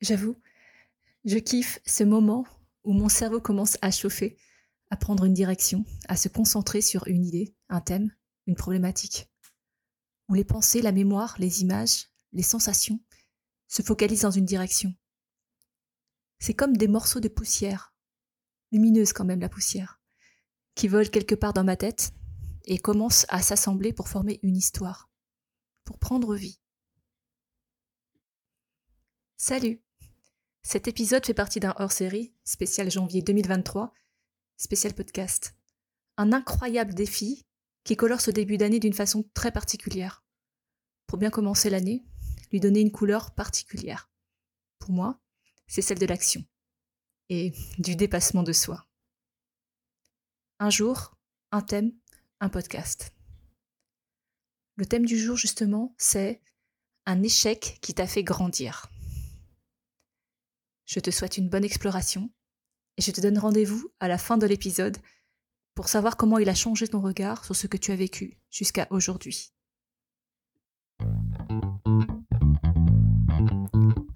J'avoue, je kiffe ce moment où mon cerveau commence à chauffer, à prendre une direction, à se concentrer sur une idée, un thème, une problématique. Où les pensées, la mémoire, les images, les sensations se focalisent dans une direction. C'est comme des morceaux de poussière, lumineuse quand même la poussière, qui volent quelque part dans ma tête et commencent à s'assembler pour former une histoire, pour prendre vie. Salut Cet épisode fait partie d'un hors-série, spécial janvier 2023, spécial podcast. Un incroyable défi qui colore ce début d'année d'une façon très particulière. Pour bien commencer l'année, lui donner une couleur particulière. Pour moi, c'est celle de l'action et du dépassement de soi. Un jour, un thème, un podcast. Le thème du jour, justement, c'est un échec qui t'a fait grandir. Je te souhaite une bonne exploration et je te donne rendez-vous à la fin de l'épisode pour savoir comment il a changé ton regard sur ce que tu as vécu jusqu'à aujourd'hui.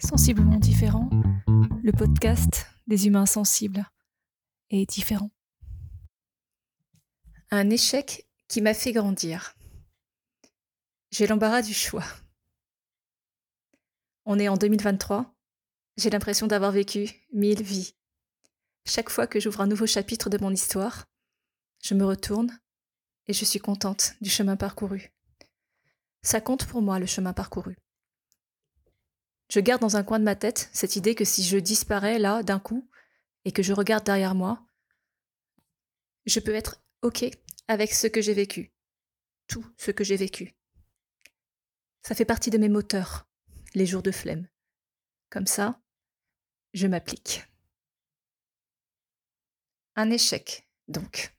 Sensiblement différent, le podcast des humains sensibles est différent. Un échec qui m'a fait grandir. J'ai l'embarras du choix. On est en 2023 j'ai l'impression d'avoir vécu mille vies. Chaque fois que j'ouvre un nouveau chapitre de mon histoire, je me retourne et je suis contente du chemin parcouru. Ça compte pour moi le chemin parcouru. Je garde dans un coin de ma tête cette idée que si je disparais là d'un coup et que je regarde derrière moi, je peux être OK avec ce que j'ai vécu, tout ce que j'ai vécu. Ça fait partie de mes moteurs, les jours de flemme. Comme ça, je m'applique. Un échec, donc.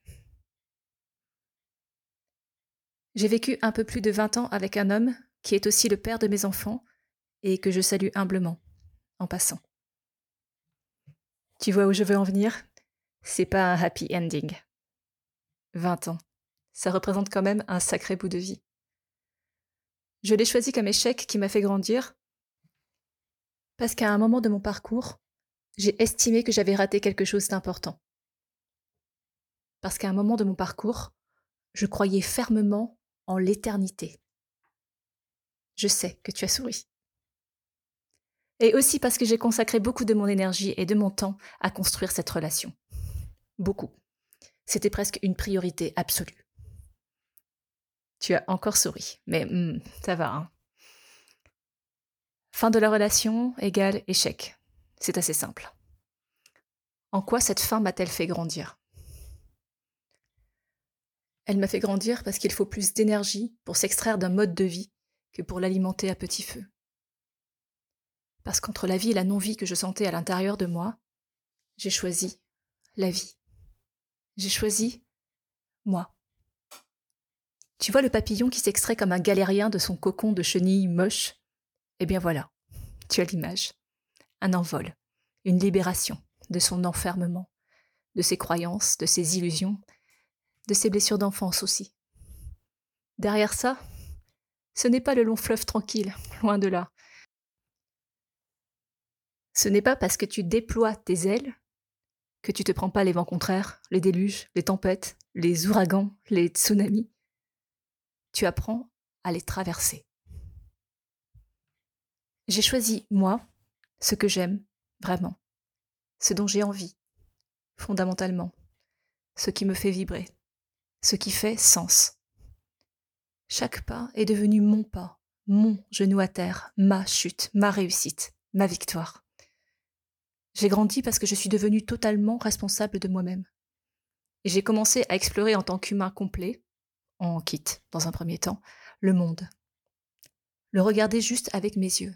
J'ai vécu un peu plus de 20 ans avec un homme qui est aussi le père de mes enfants et que je salue humblement, en passant. Tu vois où je veux en venir? C'est pas un happy ending. 20 ans. Ça représente quand même un sacré bout de vie. Je l'ai choisi comme échec qui m'a fait grandir parce qu'à un moment de mon parcours, j'ai estimé que j'avais raté quelque chose d'important. Parce qu'à un moment de mon parcours, je croyais fermement en l'éternité. Je sais que tu as souri. Et aussi parce que j'ai consacré beaucoup de mon énergie et de mon temps à construire cette relation. Beaucoup. C'était presque une priorité absolue. Tu as encore souri, mais hmm, ça va. Hein. Fin de la relation égale échec. C'est assez simple. En quoi cette fin m'a-t-elle fait grandir? Elle m'a fait grandir parce qu'il faut plus d'énergie pour s'extraire d'un mode de vie que pour l'alimenter à petit feu. Parce qu'entre la vie et la non-vie que je sentais à l'intérieur de moi, j'ai choisi la vie. J'ai choisi moi. Tu vois le papillon qui s'extrait comme un galérien de son cocon de chenille moche Eh bien voilà, tu as l'image un envol, une libération de son enfermement, de ses croyances, de ses illusions, de ses blessures d'enfance aussi. Derrière ça, ce n'est pas le long fleuve tranquille, loin de là. Ce n'est pas parce que tu déploies tes ailes que tu te prends pas les vents contraires, les déluges, les tempêtes, les ouragans, les tsunamis. Tu apprends à les traverser. J'ai choisi, moi, ce que j'aime vraiment, ce dont j'ai envie, fondamentalement, ce qui me fait vibrer, ce qui fait sens. Chaque pas est devenu mon pas, mon genou à terre, ma chute, ma réussite, ma victoire. J'ai grandi parce que je suis devenue totalement responsable de moi-même. Et j'ai commencé à explorer en tant qu'humain complet, en quitte dans un premier temps, le monde. Le regarder juste avec mes yeux,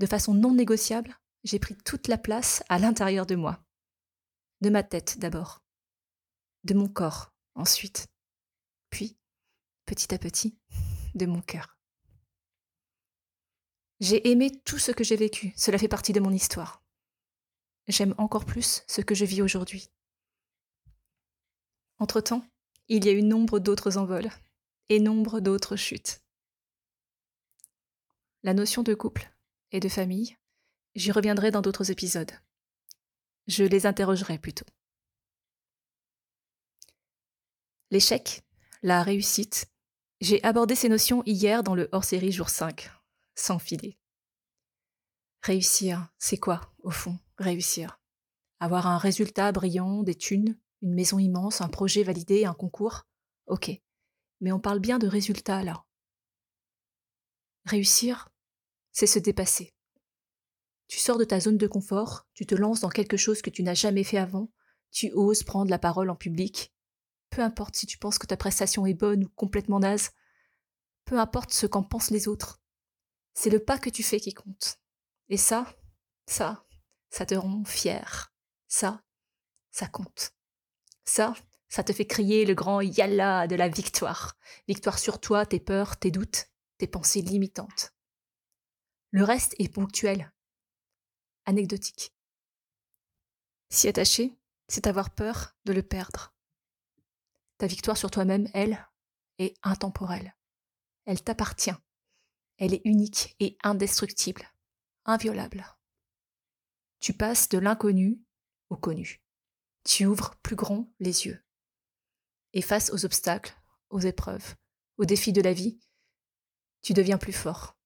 de façon non négociable, j'ai pris toute la place à l'intérieur de moi. De ma tête d'abord. De mon corps ensuite. Puis, petit à petit, de mon cœur. J'ai aimé tout ce que j'ai vécu, cela fait partie de mon histoire. J'aime encore plus ce que je vis aujourd'hui. Entre-temps, il y a eu nombre d'autres envols et nombre d'autres chutes. la notion de couple et de famille, j'y reviendrai dans d'autres épisodes. Je les interrogerai plutôt. L'échec, la réussite, j'ai abordé ces notions hier dans le hors-série jour 5, sans filer. Réussir, c'est quoi, au fond, réussir? Avoir un résultat brillant, des thunes, une maison immense, un projet validé, un concours? Ok. Mais on parle bien de résultats là. Réussir, c'est se dépasser. Tu sors de ta zone de confort, tu te lances dans quelque chose que tu n'as jamais fait avant, tu oses prendre la parole en public. Peu importe si tu penses que ta prestation est bonne ou complètement naze, peu importe ce qu'en pensent les autres. C'est le pas que tu fais qui compte. Et ça, ça, ça te rend fier. Ça, ça compte. Ça, ça te fait crier le grand yalla de la victoire. Victoire sur toi, tes peurs, tes doutes, tes pensées limitantes. Le reste est ponctuel, anecdotique. S'y attacher, c'est avoir peur de le perdre. Ta victoire sur toi-même, elle, est intemporelle. Elle t'appartient. Elle est unique et indestructible, inviolable. Tu passes de l'inconnu au connu. Tu ouvres plus grand les yeux. Et face aux obstacles, aux épreuves, aux défis de la vie, tu deviens plus fort,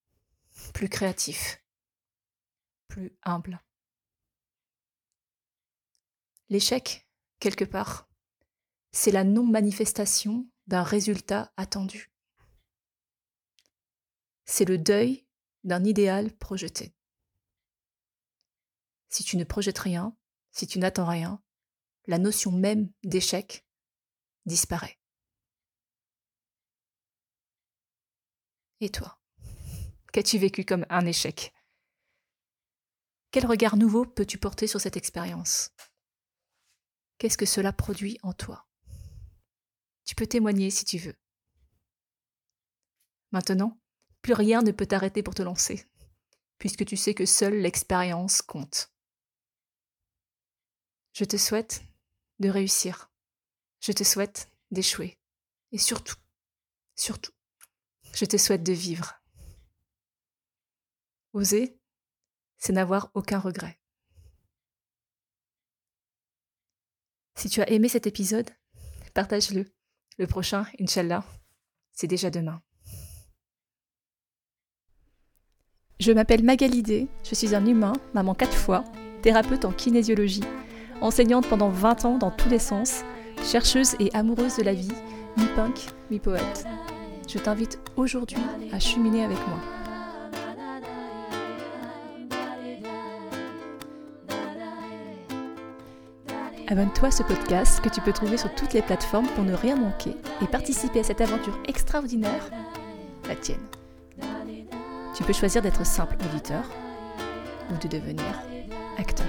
plus créatif, plus humble. L'échec, quelque part, c'est la non-manifestation d'un résultat attendu. C'est le deuil d'un idéal projeté. Si tu ne projettes rien, si tu n'attends rien, la notion même d'échec disparaît. Et toi? Qu'as-tu vécu comme un échec? Quel regard nouveau peux-tu porter sur cette expérience? Qu'est-ce que cela produit en toi? Tu peux témoigner si tu veux. Maintenant, plus rien ne peut t'arrêter pour te lancer, puisque tu sais que seule l'expérience compte. Je te souhaite de réussir. Je te souhaite d'échouer. Et surtout, surtout, je te souhaite de vivre. Oser, c'est n'avoir aucun regret. Si tu as aimé cet épisode, partage-le. Le prochain, Inch'Allah, c'est déjà demain. Je m'appelle Magalidé, je suis un humain, maman quatre fois, thérapeute en kinésiologie, enseignante pendant 20 ans dans tous les sens, chercheuse et amoureuse de la vie, mi-punk, mi-poète je t'invite aujourd'hui à cheminer avec moi. Abonne-toi à ce podcast que tu peux trouver sur toutes les plateformes pour ne rien manquer et participer à cette aventure extraordinaire, la tienne. Tu peux choisir d'être simple auditeur ou de devenir acteur.